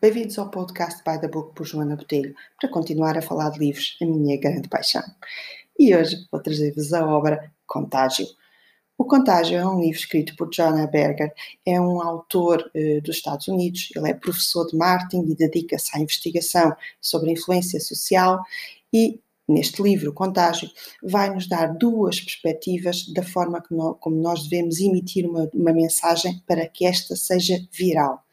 Bem-vindos ao podcast By the Book por Joana Botelho, para continuar a falar de livros, a minha grande paixão. E hoje vou trazer-vos a obra Contágio. O Contágio é um livro escrito por Jonah Berger, é um autor eh, dos Estados Unidos, ele é professor de marketing e dedica-se à investigação sobre influência social e neste livro, Contágio, vai nos dar duas perspectivas da forma como nós devemos emitir uma, uma mensagem para que esta seja viral.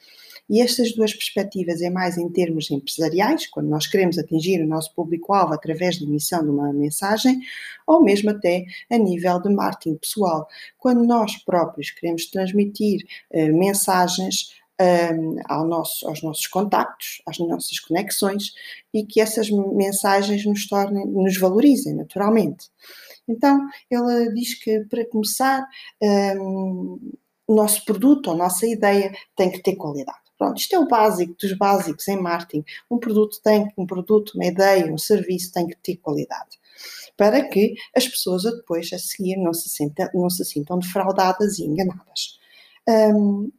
E estas duas perspectivas é mais em termos empresariais, quando nós queremos atingir o nosso público-alvo através da emissão de uma mensagem, ou mesmo até a nível de marketing pessoal, quando nós próprios queremos transmitir uh, mensagens um, ao nosso, aos nossos contactos, às nossas conexões e que essas mensagens nos tornem, nos valorizem naturalmente. Então, ele diz que para começar, um, o nosso produto, a nossa ideia tem que ter qualidade. Pronto, isto é o básico dos básicos em marketing. Um produto tem, um produto, uma ideia, um serviço tem que ter qualidade. Para que as pessoas depois a seguir não se, não se sintam defraudadas e enganadas. Um,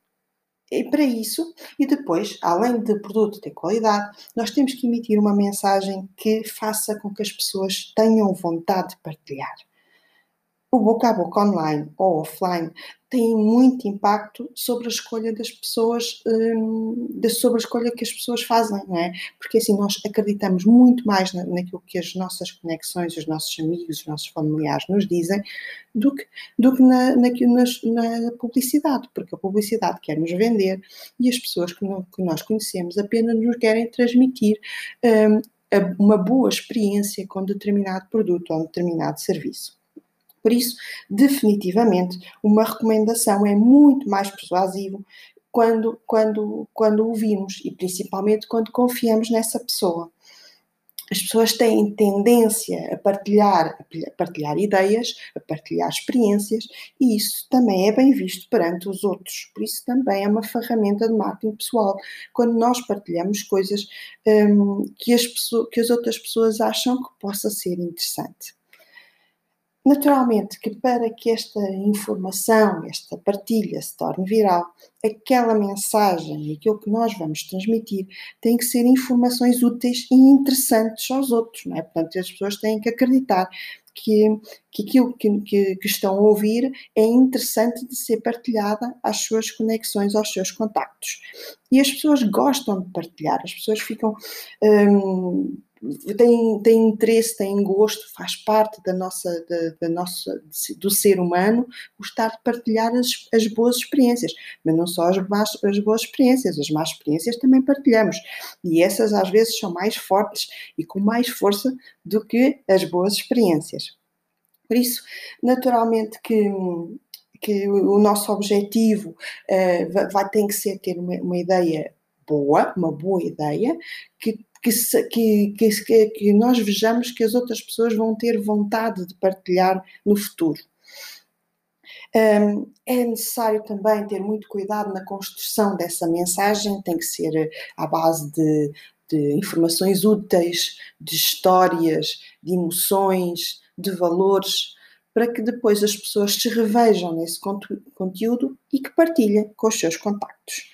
e para isso, e depois, além do produto ter qualidade, nós temos que emitir uma mensagem que faça com que as pessoas tenham vontade de partilhar o boca a boca online ou offline tem muito impacto sobre a escolha das pessoas, hum, sobre a escolha que as pessoas fazem, não é? Porque assim nós acreditamos muito mais na, naquilo que as nossas conexões, os nossos amigos, os nossos familiares nos dizem, do que, do que na, na, na publicidade, porque a publicidade quer nos vender e as pessoas que, não, que nós conhecemos apenas nos querem transmitir hum, uma boa experiência com determinado produto ou determinado serviço. Por isso, definitivamente, uma recomendação é muito mais persuasivo quando, quando, quando ouvimos e principalmente quando confiamos nessa pessoa. As pessoas têm tendência a partilhar, a partilhar ideias, a partilhar experiências, e isso também é bem visto perante os outros. Por isso também é uma ferramenta de marketing pessoal. Quando nós partilhamos coisas hum, que, as que as outras pessoas acham que possa ser interessante. Naturalmente que para que esta informação, esta partilha se torne viral, aquela mensagem e aquilo que nós vamos transmitir tem que ser informações úteis e interessantes aos outros, não é? Portanto, as pessoas têm que acreditar que, que aquilo que, que, que, estão a ouvir é interessante de ser partilhada às suas conexões, aos seus contactos. E as pessoas gostam de partilhar, as pessoas ficam. Hum, tem, tem interesse, tem gosto, faz parte da nossa, da, da nossa, do ser humano gostar de partilhar as, as boas experiências, mas não só as, más, as boas experiências, as más experiências também partilhamos e essas às vezes são mais fortes e com mais força do que as boas experiências. Por isso, naturalmente que que o nosso objetivo uh, vai ter que ser ter uma, uma ideia boa, uma boa ideia, que que, que, que, que nós vejamos que as outras pessoas vão ter vontade de partilhar no futuro. É necessário também ter muito cuidado na construção dessa mensagem, tem que ser à base de, de informações úteis, de histórias, de emoções, de valores, para que depois as pessoas se revejam nesse conteúdo e que partilhem com os seus contactos.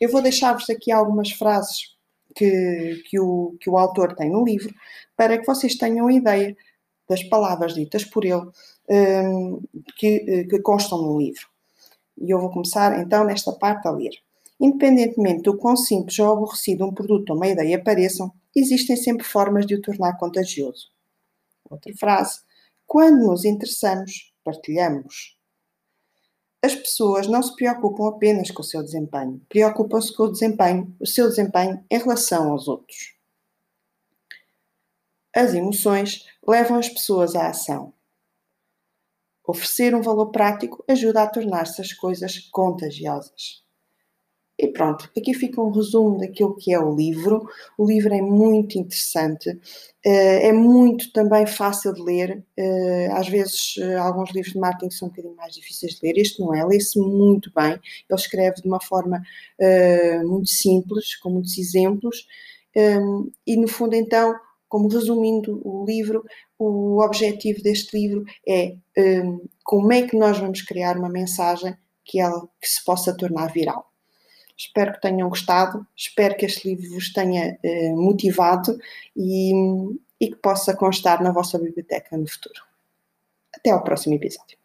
Eu vou deixar-vos aqui algumas frases que, que, o, que o autor tem no livro, para que vocês tenham ideia das palavras ditas por ele um, que, que constam no livro. E eu vou começar então nesta parte a ler. Independentemente do quão simples ou aborrecido um produto ou uma ideia pareçam, existem sempre formas de o tornar contagioso. Outra frase. Quando nos interessamos, partilhamos. As pessoas não se preocupam apenas com o seu desempenho, preocupam-se com o desempenho, o seu desempenho em relação aos outros. As emoções levam as pessoas à ação. Oferecer um valor prático ajuda a tornar-se as coisas contagiosas. E pronto, aqui fica um resumo daquilo que é o livro. O livro é muito interessante, eh, é muito também fácil de ler. Eh, às vezes, eh, alguns livros de marketing são um bocadinho mais difíceis de ler. Este não é, lê-se muito bem. Ele escreve de uma forma muito simples, com muitos exemplos. E no fundo, então, como resumindo o livro, o objetivo deste livro é como é que nós vamos criar uma mensagem que ela que se possa tornar viral. Espero que tenham gostado, espero que este livro vos tenha eh, motivado e, e que possa constar na vossa biblioteca no futuro. Até ao próximo episódio.